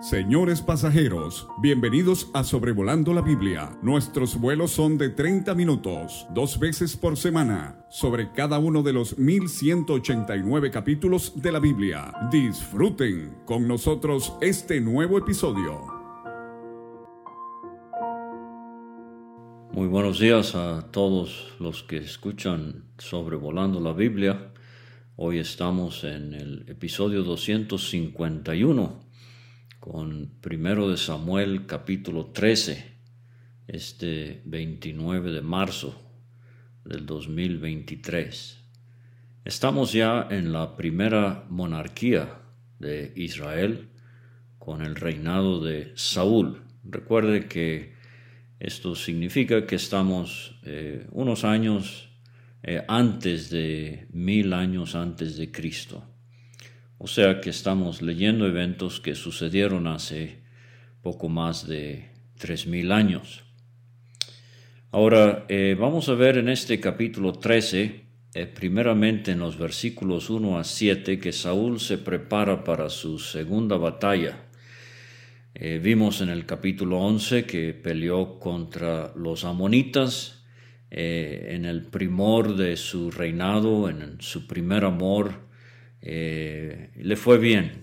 Señores pasajeros, bienvenidos a Sobrevolando la Biblia. Nuestros vuelos son de 30 minutos, dos veces por semana, sobre cada uno de los 1189 capítulos de la Biblia. Disfruten con nosotros este nuevo episodio. Muy buenos días a todos los que escuchan Sobrevolando la Biblia. Hoy estamos en el episodio 251 con primero de Samuel capítulo 13, este 29 de marzo del 2023. Estamos ya en la primera monarquía de Israel con el reinado de Saúl. Recuerde que esto significa que estamos eh, unos años eh, antes de mil años antes de Cristo. O sea que estamos leyendo eventos que sucedieron hace poco más de tres mil años. Ahora eh, vamos a ver en este capítulo 13, eh, primeramente en los versículos 1 a 7, que Saúl se prepara para su segunda batalla. Eh, vimos en el capítulo 11 que peleó contra los amonitas en el primor de su reinado, en su primer amor eh, le fue bien,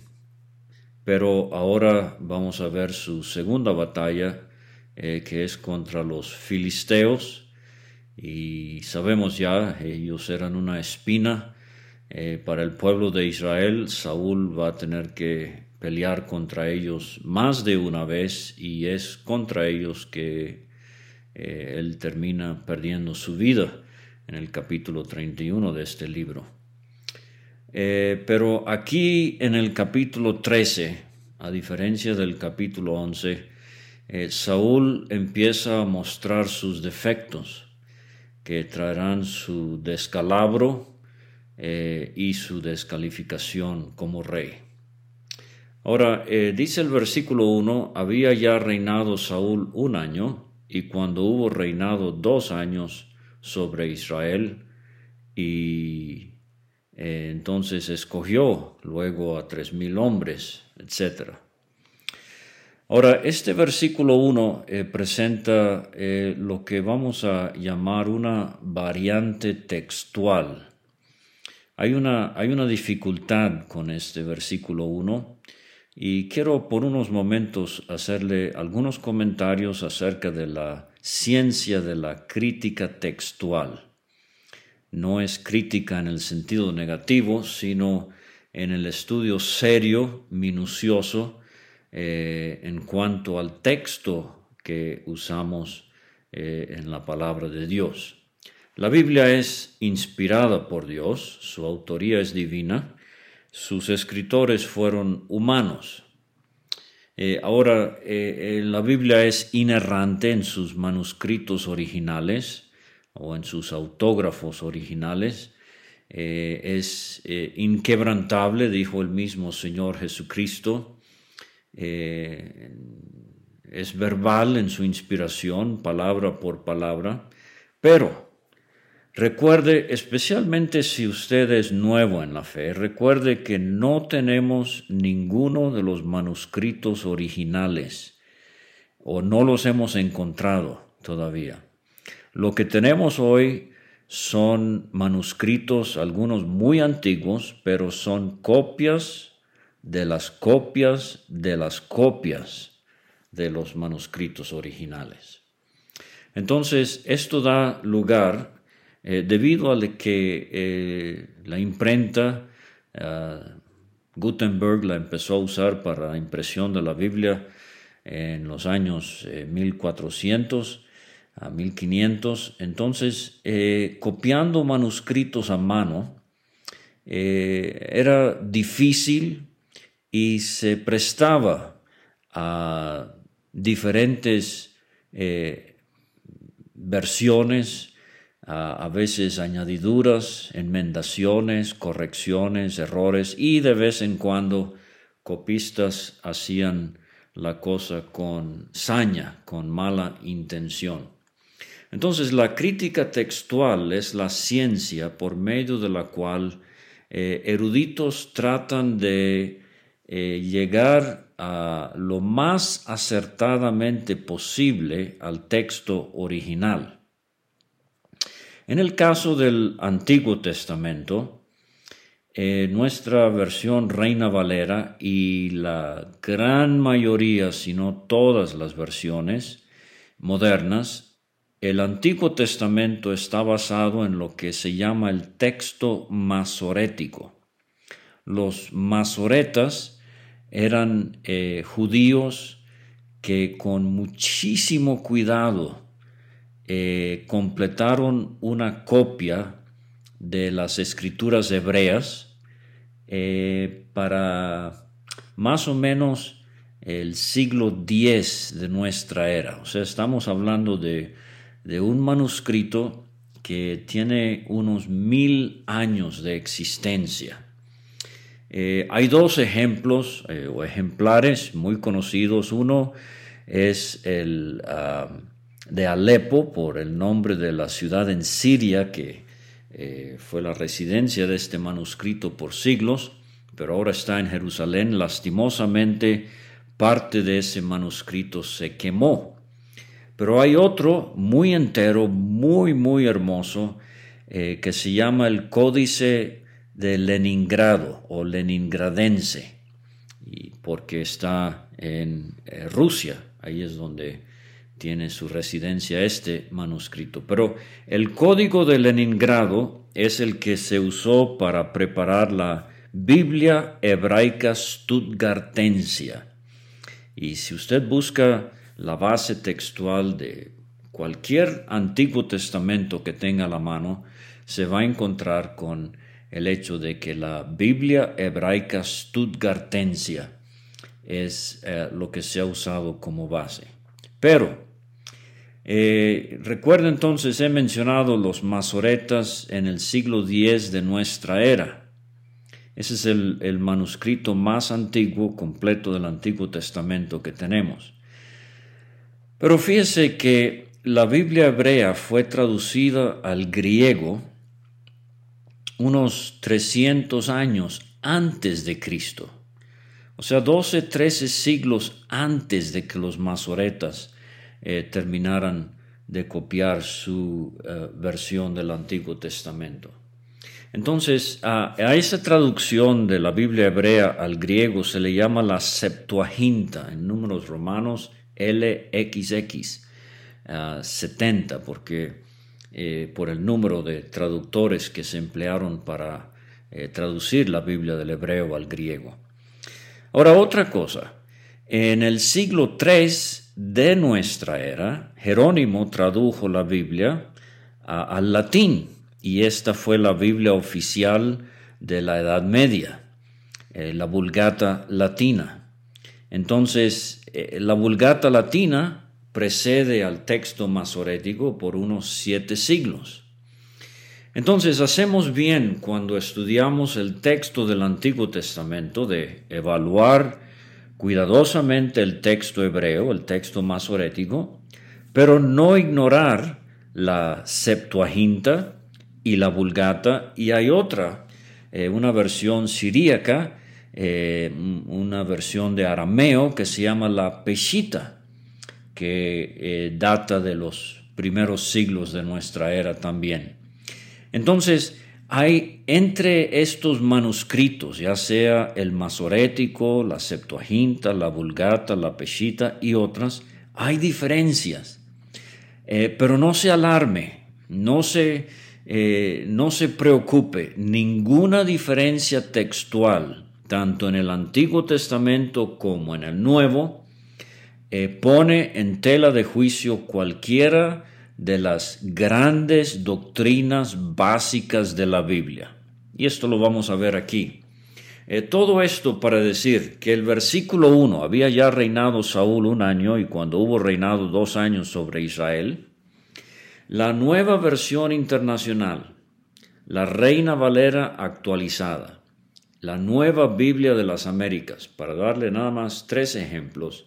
pero ahora vamos a ver su segunda batalla, eh, que es contra los filisteos, y sabemos ya, ellos eran una espina eh, para el pueblo de Israel, Saúl va a tener que pelear contra ellos más de una vez, y es contra ellos que él termina perdiendo su vida en el capítulo 31 de este libro. Eh, pero aquí en el capítulo 13, a diferencia del capítulo 11, eh, Saúl empieza a mostrar sus defectos que traerán su descalabro eh, y su descalificación como rey. Ahora, dice el versículo 1, había ya reinado Saúl un año, y cuando hubo reinado dos años sobre Israel, y eh, entonces escogió luego a tres mil hombres, etc. Ahora, este versículo 1 eh, presenta eh, lo que vamos a llamar una variante textual. Hay una, hay una dificultad con este versículo 1 y quiero por unos momentos hacerle algunos comentarios acerca de la ciencia de la crítica textual no es crítica en el sentido negativo, sino en el estudio serio, minucioso, eh, en cuanto al texto que usamos eh, en la palabra de Dios. La Biblia es inspirada por Dios, su autoría es divina, sus escritores fueron humanos. Eh, ahora, la Biblia es inerrante en sus manuscritos originales, o en sus autógrafos originales, eh, es eh, inquebrantable, dijo el mismo Señor Jesucristo, eh, es verbal en su inspiración, palabra por palabra, pero recuerde, especialmente si usted es nuevo en la fe, recuerde que no tenemos ninguno de los manuscritos originales o no los hemos encontrado todavía. Lo que tenemos hoy son manuscritos, algunos muy antiguos, pero son copias de las copias de las copias de los manuscritos originales. Entonces, esto da lugar, eh, debido a que eh, la imprenta, eh, Gutenberg la empezó a usar para la impresión de la Biblia en los años 1400, a 1500. Entonces, eh, copiando manuscritos a mano eh, era difícil y se prestaba a diferentes eh, versiones, a, a, veces añadiduras, enmendaciones, correcciones, errores y de vez en cuando copistas hacían la cosa con saña, con mala intención. Entonces, la crítica textual es la ciencia por medio de la cual eh, eruditos tratan de eh, llegar a lo más acertadamente posible al texto original. En el caso del Antiguo Testamento, eh, nuestra versión Reina Valera y la gran mayoría, si no todas las versiones modernas, el Antiguo Testamento está basado en lo que se llama el texto masorético. Los masoretas eran eh, judíos que con muchísimo cuidado eh, completaron una copia de las escrituras hebreas eh, para más o menos el siglo X de nuestra era. O sea, estamos hablando de, un manuscrito que tiene unos mil años de existencia. Eh, hay dos ejemplos eh, o ejemplares muy conocidos. Uno es el ah, de Alepo, por el nombre de la ciudad en Siria que eh, fue la residencia de este manuscrito por siglos, pero ahora está en Jerusalén. Lastimosamente, parte de ese manuscrito se quemó. Pero hay otro muy entero, muy, muy hermoso, eh, que se llama el Códice de Leningrado o Leningradense, y porque está en eh, Rusia, ahí es donde tiene su residencia este manuscrito. Pero el código de Leningrado es el que se usó para preparar la Biblia hebraica stuttgartensia. Y si usted busca la base textual de cualquier Antiguo Testamento que tenga la mano, se va a encontrar con el hecho de que la Biblia hebraica stuttgartensia es eh, lo que se ha usado como base. Pero eh, recuerda entonces, he mencionado los masoretas en el siglo X de nuestra era. Ese es el manuscrito más antiguo, completo del Antiguo Testamento que tenemos. Pero fíjese que la Biblia hebrea fue traducida al griego unos 300 años antes de Cristo. O sea, 12, 13 siglos antes de que los masoretas eh, terminaran de copiar su eh, versión del Antiguo Testamento. Entonces, a, esa traducción de la Biblia hebrea al griego se le llama la Septuaginta, en números romanos LXX, 70, porque eh, por el número de traductores que se emplearon para traducir la Biblia del hebreo al griego. Ahora, otra cosa, en el siglo III de nuestra era, Jerónimo tradujo la Biblia al latín y esta fue la Biblia oficial de la Edad Media, eh, la Vulgata Latina. Entonces, eh, la Vulgata Latina precede al texto masorético por unos siete siglos. Entonces, hacemos bien cuando estudiamos el texto del Antiguo Testamento de evaluar cuidadosamente el texto hebreo, el texto masorético, pero no ignorar la Septuaginta y la Vulgata, y hay otra, eh, una versión siríaca, eh, una versión de arameo que se llama la Peshita, que eh, data de los primeros siglos de nuestra era también. Entonces, hay entre estos manuscritos, ya sea el masorético, la Septuaginta, la Vulgata, la Peshita y otras, hay diferencias. Eh, pero no se alarme, no se, no se preocupe, ninguna diferencia textual, tanto en el Antiguo Testamento como en el Nuevo, eh, pone en tela de juicio cualquiera de las grandes doctrinas básicas de la Biblia. Y esto lo vamos a ver aquí. Eh, todo esto para decir que el versículo 1, había ya reinado Saúl un año y cuando hubo reinado dos años sobre Israel, la nueva versión internacional, la Reina Valera actualizada, la nueva Biblia de las Américas, para darle nada más tres ejemplos,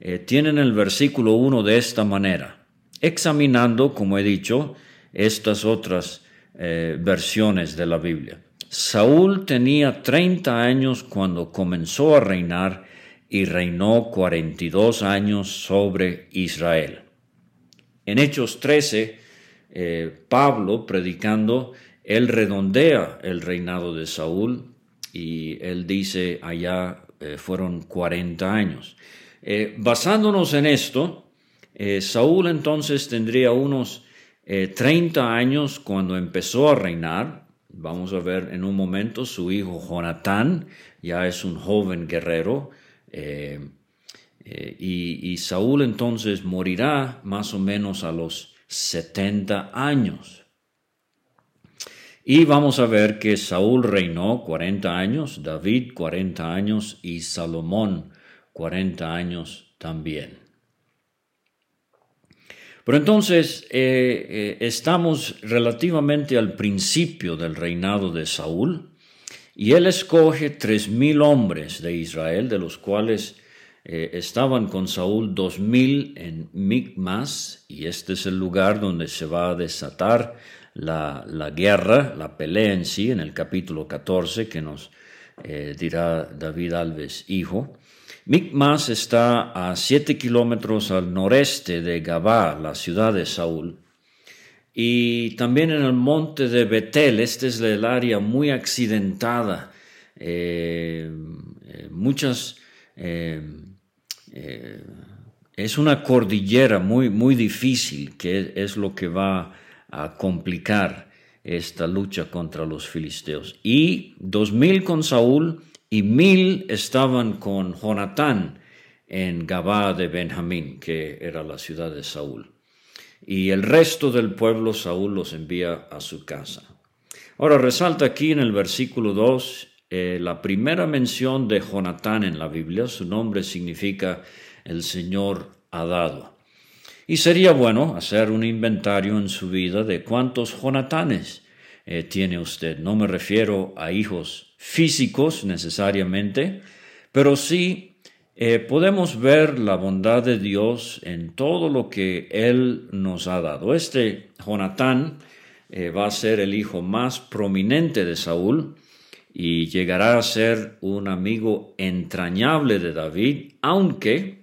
eh, tienen el versículo 1 de esta manera examinando, como he dicho, estas otras eh, versiones de la Biblia. Saúl tenía 30 años cuando comenzó a reinar y reinó 42 años sobre Israel. En Hechos 13, eh, Pablo, predicando, él redondea el reinado de Saúl y él dice allá eh, fueron 40 años. Eh, basándonos en esto, Saúl entonces tendría unos 30 años cuando empezó a reinar. Vamos a ver en un momento su hijo Jonatán, ya es un joven guerrero. y Saúl entonces morirá más o menos a los 70 años. Y vamos a ver que Saúl reinó 40 años, David 40 años y Salomón 40 años también. Pero entonces eh, eh, estamos relativamente al principio del reinado de Saúl y él escoge tres mil hombres de Israel, de los cuales eh, estaban con Saúl dos mil en Micmas, y este es el lugar donde se va a desatar la, guerra, la pelea en sí, en el capítulo 14, que nos eh, dirá David Alves, hijo. Micmas está a siete kilómetros al noreste de Gabá, la ciudad de Saúl. Y también en el monte de Betel, este es el área muy accidentada, eh, muchas eh, es una cordillera muy, muy difícil que es lo que va a complicar esta lucha contra los filisteos. Y dos mil con Saúl y mil estaban con Jonatán en Gabá de Benjamín, que era la ciudad de Saúl. Y el resto del pueblo Saúl los envía a su casa. Ahora resalta aquí en el versículo 2 eh, la primera mención de Jonatán en la Biblia, su nombre significa el Señor ha dado. Y sería bueno hacer un inventario en su vida de cuántos Jonatanes eh, tiene usted. No me refiero a hijos físicos necesariamente, pero sí eh, podemos ver la bondad de Dios en todo lo que Él nos ha dado. Este Jonatán va a ser el hijo más prominente de Saúl y llegará a ser un amigo entrañable de David, aunque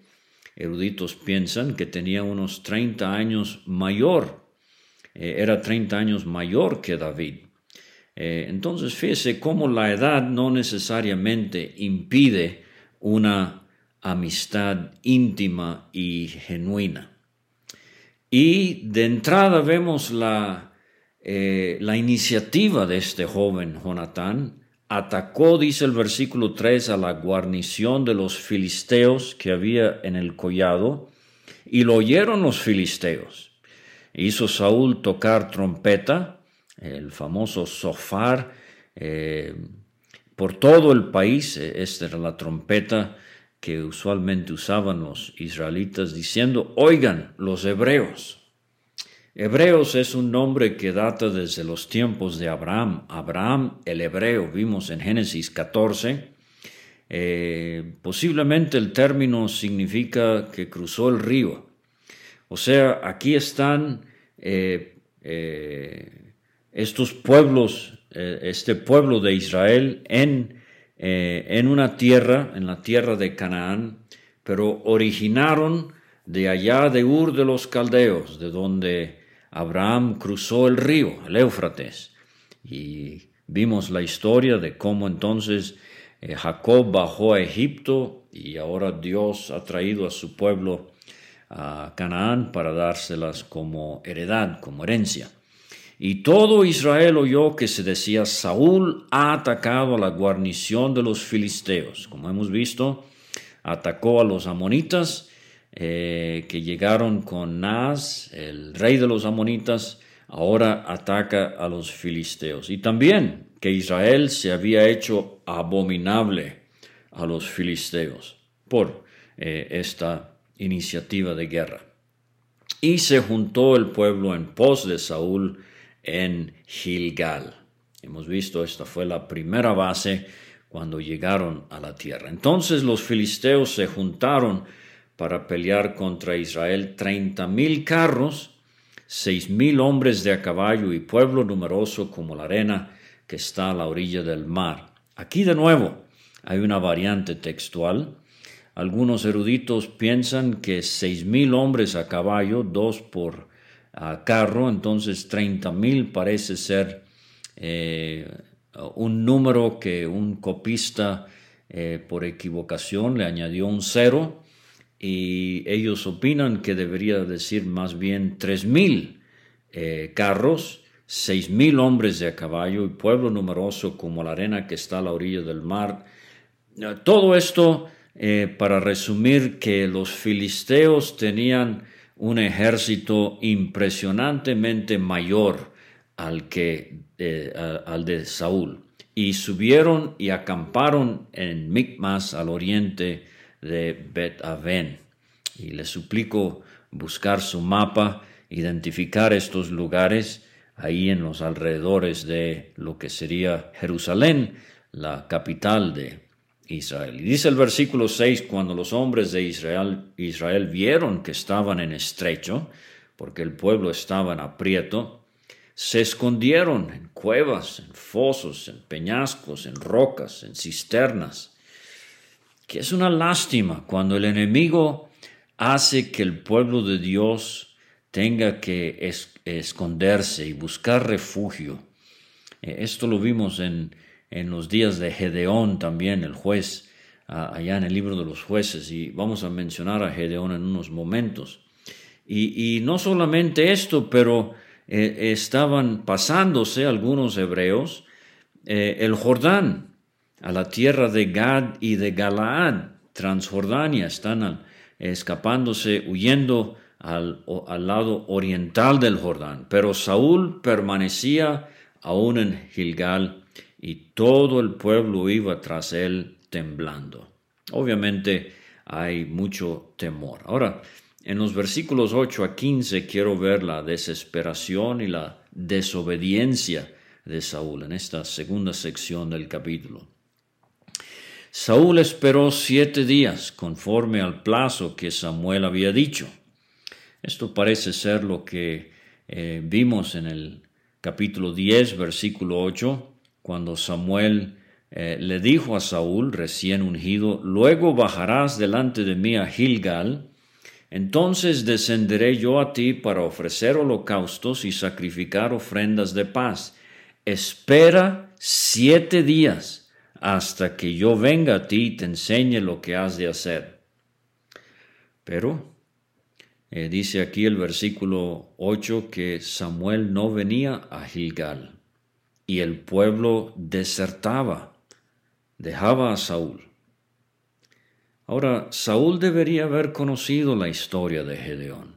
eruditos piensan que tenía unos 30 años mayor, eh, era 30 años mayor que David. Eh, entonces fíjese cómo la edad no necesariamente impide una amistad íntima y genuina. Y de entrada vemos la, eh, la iniciativa de este joven Jonatán, atacó, dice el versículo 3, a la guarnición de los filisteos que había en el collado, y lo oyeron los filisteos. Hizo Saúl tocar trompeta, el famoso sofar, eh, por todo el país. Esta era la trompeta que usualmente usaban los israelitas, diciendo, oigan los hebreos. Hebreos es un nombre que data desde los tiempos de Abraham. Abraham, el hebreo, vimos en Génesis 14. Eh, posiblemente el término significa que cruzó el río. O sea, aquí están eh, eh, estos pueblos, este pueblo de Israel en, en una tierra, en la tierra de Canaán, pero originaron de allá de Ur de los Caldeos, de donde Abraham cruzó el río, el Éufrates, y vimos la historia de cómo entonces eh, Jacob bajó a Egipto y ahora Dios ha traído a su pueblo a Canaán para dárselas como heredad, como herencia. Y todo Israel oyó que se decía, Saúl ha atacado a la guarnición de los filisteos. Como hemos visto, atacó a los amonitas eh, que llegaron con Naz, el rey de los amonitas, ahora ataca a los filisteos. Y también que Israel se había hecho abominable a los filisteos por eh, esta iniciativa de guerra. Y se juntó el pueblo en pos de Saúl en Gilgal. Hemos visto, esta fue la primera base cuando llegaron a la tierra. Entonces los filisteos se juntaron para pelear contra Israel treinta mil carros, seis mil hombres de a caballo y pueblo numeroso como la arena que está a la orilla del mar. Aquí de nuevo hay una variante textual. Algunos eruditos piensan que seis mil hombres a caballo, dos por carro, entonces treinta mil parece ser eh, un número que un copista eh, por equivocación le añadió un cero y ellos opinan que debería decir más bien tres mil eh, carros, seis mil hombres de a caballo y pueblo numeroso como la arena que está a la orilla del mar. Todo esto para resumir que los filisteos tenían un ejército impresionantemente mayor al, que, eh, al de Saúl. Y subieron y acamparon en Micmas al oriente de Bet Aven. Y les suplico buscar su mapa, identificar estos lugares ahí en los alrededores de lo que sería Jerusalén, la capital de Israel. Y dice el versículo 6, cuando los hombres de Israel, Israel vieron que estaban en estrecho, porque el pueblo estaba en aprieto, se escondieron en cuevas, en fosos, en peñascos, en rocas, en cisternas, que es una lástima cuando el enemigo hace que el pueblo de Dios tenga que esconderse y buscar refugio. Eh, esto lo vimos en en los días de Gedeón también, el juez, allá en el libro de los jueces, y vamos a mencionar a Gedeón en unos momentos. Y, no solamente esto, pero eh, estaban pasándose algunos hebreos eh, el Jordán, a la tierra de Gad y de Galaad, Transjordania, están escapándose, huyendo al, al, lado oriental del Jordán. Pero Saúl permanecía aún en Gilgal y todo el pueblo iba tras él temblando. Obviamente hay mucho temor. Ahora, en los versículos 8 a 15 quiero ver la desesperación y la desobediencia de Saúl en esta segunda sección del capítulo. Saúl esperó siete días conforme al plazo que Samuel había dicho. Esto parece ser lo que eh, vimos en el capítulo 10, versículo 8, cuando Samuel eh, le dijo a Saúl, recién ungido, luego bajarás delante de mí a Gilgal, entonces descenderé yo a ti para ofrecer holocaustos y sacrificar ofrendas de paz. Espera siete días hasta que yo venga a ti y te enseñe lo que has de hacer. Pero eh, dice aquí el versículo 8 que Samuel no venía a Gilgal y el pueblo desertaba, dejaba a Saúl. Ahora, Saúl debería haber conocido la historia de Gedeón.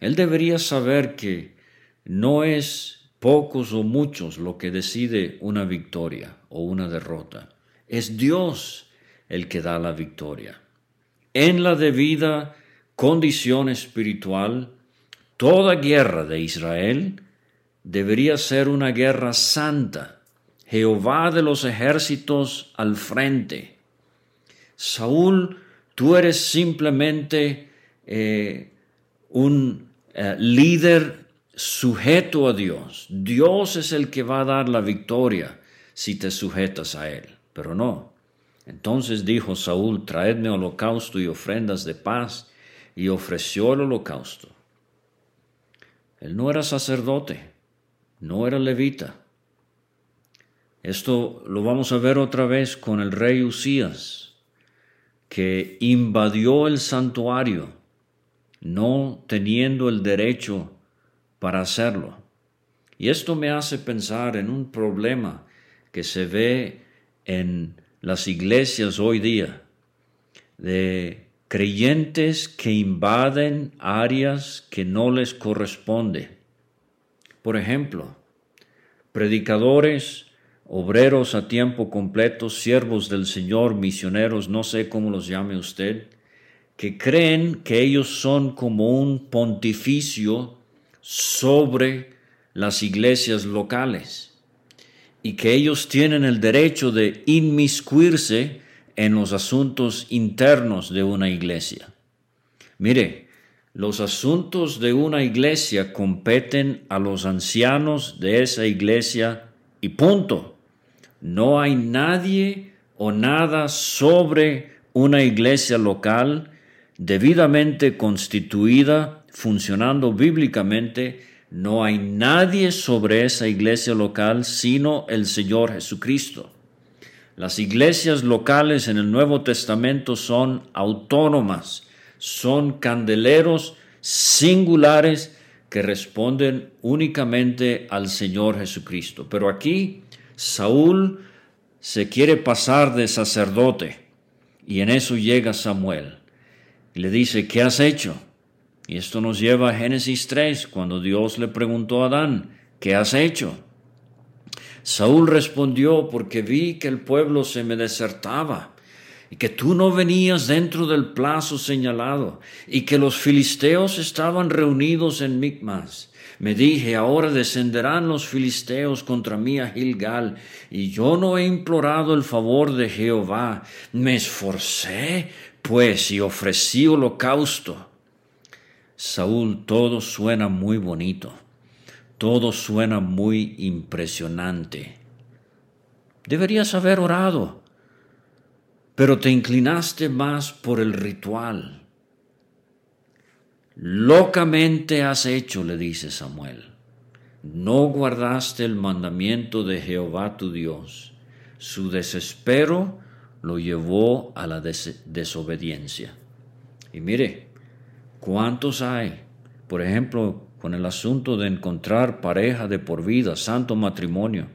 Él debería saber que no es pocos o muchos lo que decide una victoria o una derrota. Es Dios el que da la victoria. En la debida condición espiritual, toda guerra de Israel debería ser una guerra santa, Jehová de los ejércitos al frente. Saúl, tú eres simplemente eh, un eh, líder sujeto a Dios. Dios es el que va a dar la victoria si te sujetas a Él, pero no. Entonces dijo Saúl, traedme holocausto y ofrendas de paz, y ofreció el holocausto. Él no era sacerdote, no era levita. Esto lo vamos a ver otra vez con el rey Usías, que invadió el santuario, no teniendo el derecho para hacerlo. Y esto me hace pensar en un problema que se ve en las iglesias hoy día, de creyentes que invaden áreas que no les corresponde por ejemplo, predicadores, obreros a tiempo completo, siervos del Señor, misioneros, no sé cómo los llame usted, que creen que ellos son como un pontificio sobre las iglesias locales y que ellos tienen el derecho de inmiscuirse en los asuntos internos de una iglesia. Mire, los asuntos de una iglesia competen a los ancianos de esa iglesia Y punto. No hay nadie o nada sobre una iglesia local debidamente constituida, funcionando bíblicamente, no hay nadie sobre esa iglesia local sino el Señor Jesucristo. Las iglesias locales en el Nuevo Testamento son autónomas, son candeleros singulares que responden únicamente al Señor Jesucristo. Pero aquí Saúl se quiere pasar de sacerdote y en eso llega Samuel y le dice, ¿qué has hecho? Y esto nos lleva a Génesis 3, cuando Dios le preguntó a Adán, ¿qué has hecho? Saúl respondió, porque vi que el pueblo se me desertaba y que tú no venías dentro del plazo señalado y que los filisteos estaban reunidos en Micmas. Me dije, ahora descenderán los filisteos contra mí a Gilgal, y yo no he implorado el favor de Jehová. Me esforcé, pues, y ofrecí holocausto. Saúl, todo suena muy bonito. Todo suena muy impresionante. Deberías haber orado, pero te inclinaste más por el ritual. Locamente has hecho, le dice Samuel. No guardaste el mandamiento de Jehová tu Dios. Su desespero lo llevó a la desobediencia. Y mire, ¿cuántos hay? Por ejemplo, con el asunto de encontrar pareja de por vida, santo matrimonio.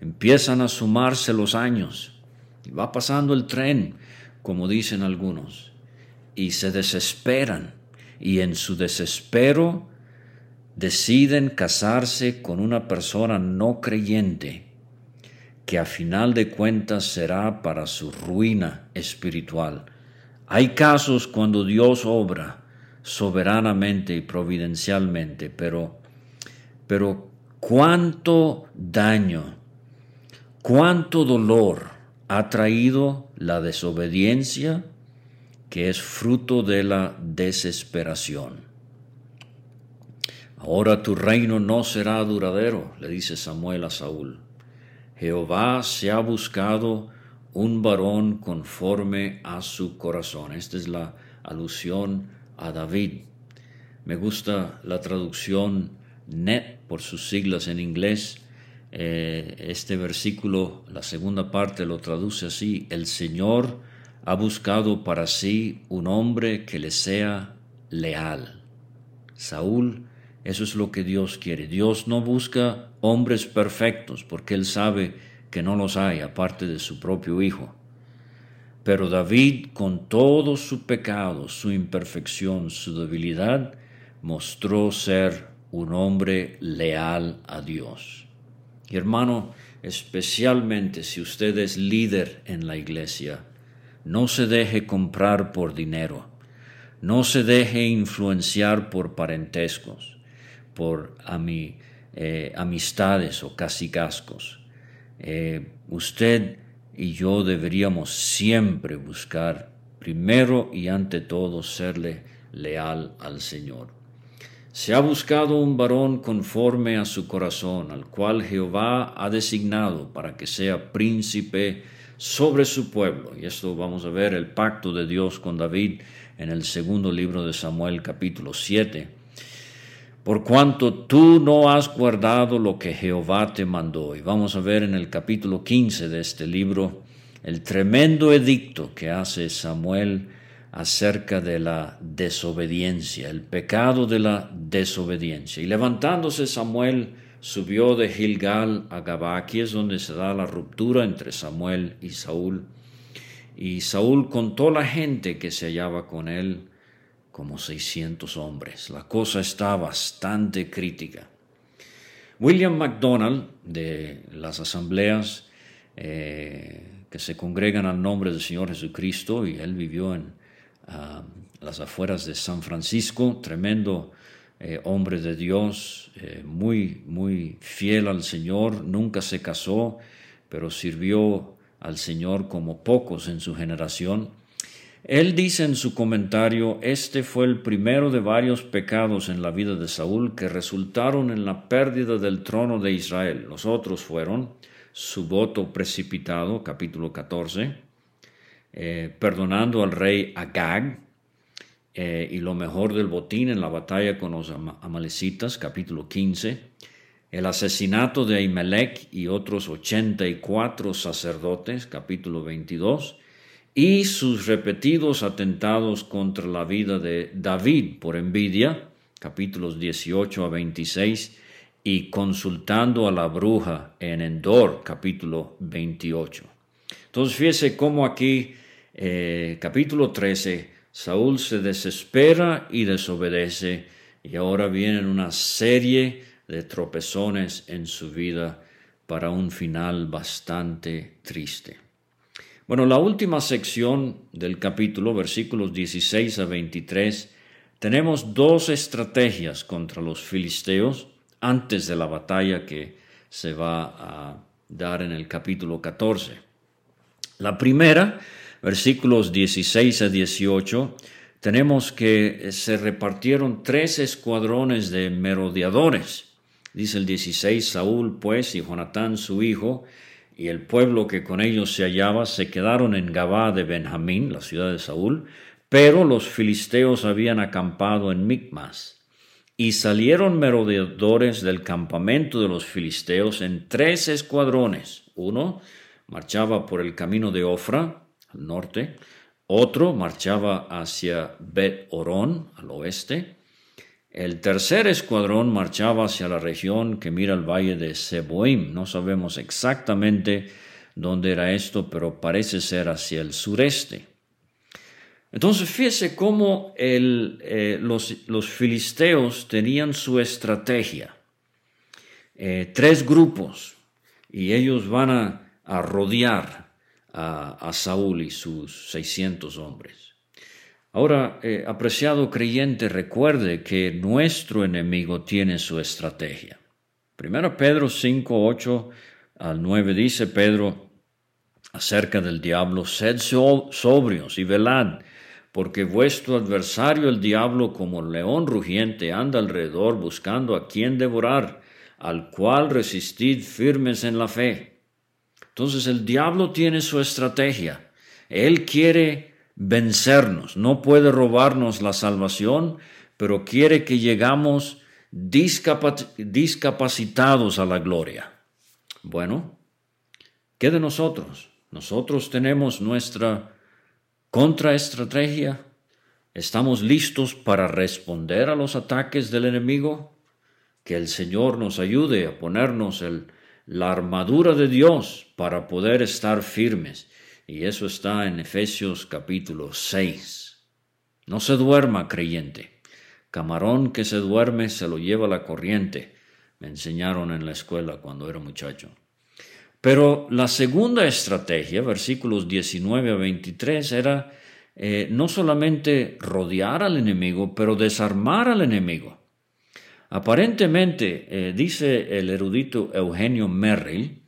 Empiezan a sumarse los años y va pasando el tren, como dicen algunos, y se desesperan y en su desespero deciden casarse con una persona no creyente que a final de cuentas será para su ruina espiritual. Hay casos cuando Dios obra soberanamente y providencialmente, pero, pero cuánto daño, cuánto dolor ha traído la desobediencia que es fruto de la desesperación. Ahora tu reino no será duradero, le dice Samuel a Saúl. Jehová se ha buscado un varón conforme a su corazón. Esta es la alusión a David. Me gusta la traducción net por sus siglas en inglés. Eh, este versículo, la segunda parte lo traduce así, el Señor ha buscado para sí un hombre que le sea leal. Saúl, eso es lo que Dios quiere. Dios no busca hombres perfectos porque Él sabe que no los hay aparte de su propio Hijo. Pero David, con todo su pecado, su imperfección, su debilidad, mostró ser un hombre leal a Dios. Y hermano, especialmente si usted es líder en la iglesia, no se deje comprar por dinero, no se deje influenciar por parentescos, por eh, amistades o casicascos. Eh, usted y yo deberíamos siempre buscar, primero y ante todo, serle leal al Señor. Se ha buscado un varón conforme a su corazón, al cual Jehová ha designado para que sea príncipe sobre su pueblo. Y esto vamos a ver el pacto de Dios con David en el segundo libro de Samuel capítulo 7. Por cuanto tú no has guardado lo que Jehová te mandó. Y vamos a ver en el capítulo 15 de este libro el tremendo edicto que hace Samuel acerca de la desobediencia, el pecado de la desobediencia. Y levantándose Samuel subió de Gilgal a Gabá, aquí es donde se da la ruptura entre Samuel y Saúl. Y Saúl contó la gente que se hallaba con él como 600 hombres. La cosa está bastante crítica. William MacDonald, de las asambleas eh, que se congregan al nombre del Señor Jesucristo, y él vivió en ah, las afueras de San Francisco, tremendo eh, hombre de Dios, eh, muy, muy fiel al Señor, nunca se casó, pero sirvió al Señor como pocos en su generación. Él dice en su comentario, este fue el primero de varios pecados en la vida de Saúl que resultaron en la pérdida del trono de Israel. Los otros fueron su voto precipitado, capítulo 14, eh, perdonando al rey Agag, eh, y lo mejor del botín en la batalla con los amalecitas, capítulo 15, el asesinato de Ahimelech y otros 84 sacerdotes, capítulo 22, y sus repetidos atentados contra la vida de David por envidia, capítulos 18 a 26, y consultando a la bruja en Endor, capítulo 28. Entonces fíjese cómo aquí, eh, capítulo 13, Saúl se desespera y desobedece y ahora vienen una serie de tropezones en su vida para un final bastante triste. Bueno, la última sección del capítulo, versículos 16 a 23, tenemos dos estrategias contra los filisteos antes de la batalla que se va a dar en el capítulo 14. La primera versículos 16 a 18, tenemos que se repartieron tres escuadrones de merodeadores. Dice el 16, Saúl pues y Jonatán su hijo y el pueblo que con ellos se hallaba se quedaron en Gabá de Benjamín, la ciudad de Saúl, pero los filisteos habían acampado en Micmas. Y salieron merodeadores del campamento de los filisteos en tres escuadrones. Uno marchaba por el camino de Ofra, al norte, otro marchaba hacia Bet Orón, al oeste, el tercer escuadrón marchaba hacia la región que mira el valle de Seboim. No sabemos exactamente dónde era esto, pero parece ser hacia el sureste. Entonces fíjese cómo eh, los, filisteos tenían su estrategia. Eh, tres grupos y ellos van a rodear a, Saúl y sus 600 hombres. Ahora, eh, apreciado creyente, recuerde que nuestro enemigo tiene su estrategia. Primero Pedro 5, 8 al 9 dice Pedro acerca del diablo, sed sobrios y velad, porque vuestro adversario el diablo como león rugiente anda alrededor buscando a quien devorar, al cual resistid firmes en la fe entonces el diablo tiene su estrategia. Él quiere vencernos, no puede robarnos la salvación, pero quiere que llegamos discapacitados a la gloria. Bueno, ¿qué de nosotros? Nosotros tenemos nuestra contraestrategia. ¿Estamos listos para responder a los ataques del enemigo? Que el Señor nos ayude a ponernos el la armadura de Dios para poder estar firmes. Y eso está en Efesios capítulo 6. No se duerma, creyente. Camarón que se duerme se lo lleva la corriente. Me enseñaron en la escuela cuando era muchacho. Pero la segunda estrategia, versículos 19 a 23, era eh, no solamente rodear al enemigo, pero desarmar al enemigo. Aparentemente, eh, dice el erudito Eugenio Merrill,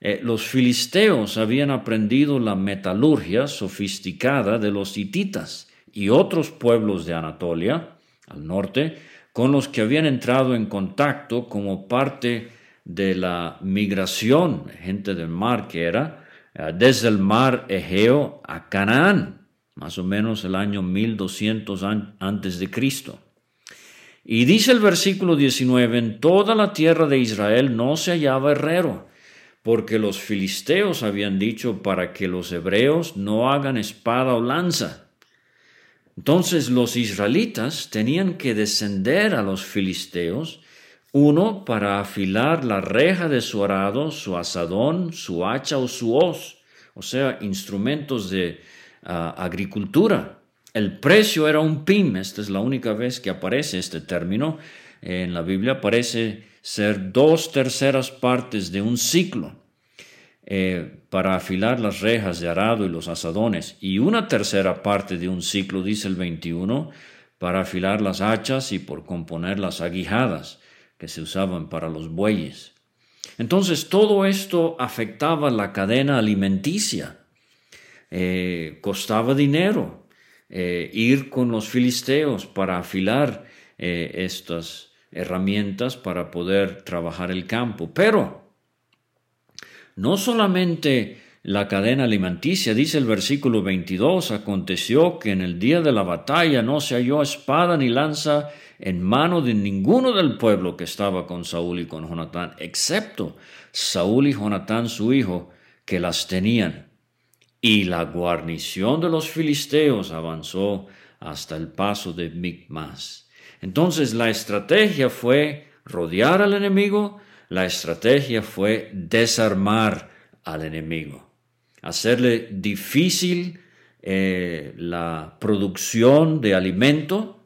eh, los filisteos habían aprendido la metalurgia sofisticada de los hititas y otros pueblos de Anatolia, al norte, con los que habían entrado en contacto como parte de la migración, gente del mar que era, eh, desde el mar Egeo a Canaán, más o menos el año 1200 antes de Cristo. Y dice el versículo 19, en toda la tierra de Israel no se hallaba herrero, porque los filisteos habían dicho para que los hebreos no hagan espada o lanza. Entonces los israelitas tenían que descender a los filisteos, uno para afilar la reja de su arado, su asadón, su hacha o su hoz, o sea, instrumentos de ah, agricultura. El precio era un pim, esta es la única vez que aparece este término. En la Biblia parece ser dos terceras partes de un ciclo eh, para afilar las rejas de arado y los asadones, y una tercera parte de un ciclo, dice el 21, para afilar las hachas y por componer las aguijadas que se usaban para los bueyes. Entonces todo esto afectaba la cadena alimenticia, eh, costaba dinero, eh, ir con los filisteos para afilar estas herramientas para poder trabajar el campo. Pero no solamente la cadena alimenticia, dice el versículo 22, aconteció que en el día de la batalla no se halló espada ni lanza en mano de ninguno del pueblo que estaba con Saúl y con Jonatán, excepto Saúl y Jonatán su hijo, que las tenían. Y la guarnición de los filisteos avanzó hasta el paso de Micmas. Entonces la estrategia fue rodear al enemigo, la estrategia fue desarmar al enemigo, hacerle difícil eh, la producción de alimento.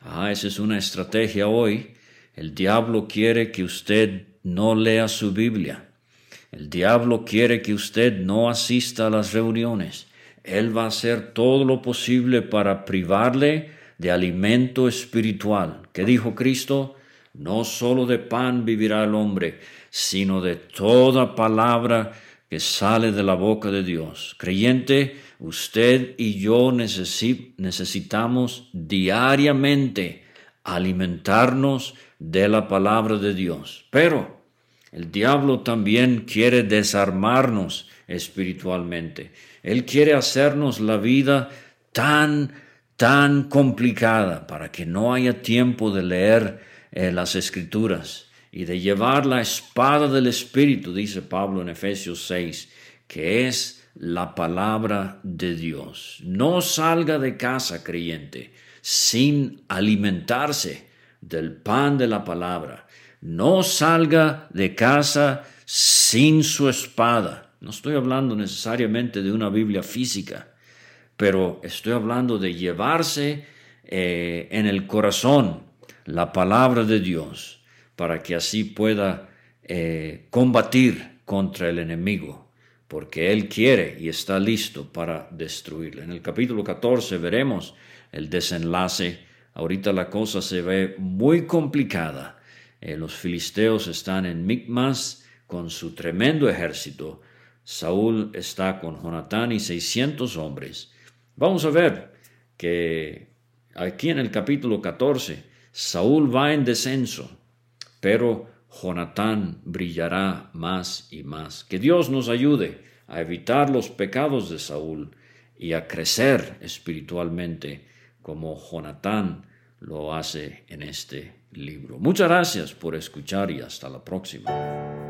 Ah, esa es una estrategia hoy. El diablo quiere que usted no lea su Biblia. El diablo quiere que usted no asista a las reuniones. Él va a hacer todo lo posible para privarle de alimento espiritual. ¿Qué dijo Cristo? No solo de pan vivirá el hombre, sino de toda palabra que sale de la boca de Dios. Creyente, usted y yo necesitamos diariamente alimentarnos de la palabra de Dios. Pero el diablo también quiere desarmarnos espiritualmente. Él quiere hacernos la vida tan, tan complicada para que no haya tiempo de leer eh, las escrituras y de llevar la espada del Espíritu, dice Pablo en Efesios 6, que es la palabra de Dios. No salga de casa, creyente, sin alimentarse del pan de la palabra. No salga de casa sin su espada. No estoy hablando necesariamente de una Biblia física, pero estoy hablando de llevarse eh, en el corazón la palabra de Dios para que así pueda eh, combatir contra el enemigo, porque Él quiere y está listo para destruirle. En el capítulo 14 veremos el desenlace. Ahorita la cosa se ve muy complicada. Eh, los filisteos están en Micmas con su tremendo ejército. Saúl está con Jonatán y 600 hombres. Vamos a ver que aquí en el capítulo 14 Saúl va en descenso, pero Jonatán brillará más y más. Que Dios nos ayude a evitar los pecados de Saúl y a crecer espiritualmente como Jonatán lo hace en este libro. Muchas gracias por escuchar y hasta la próxima.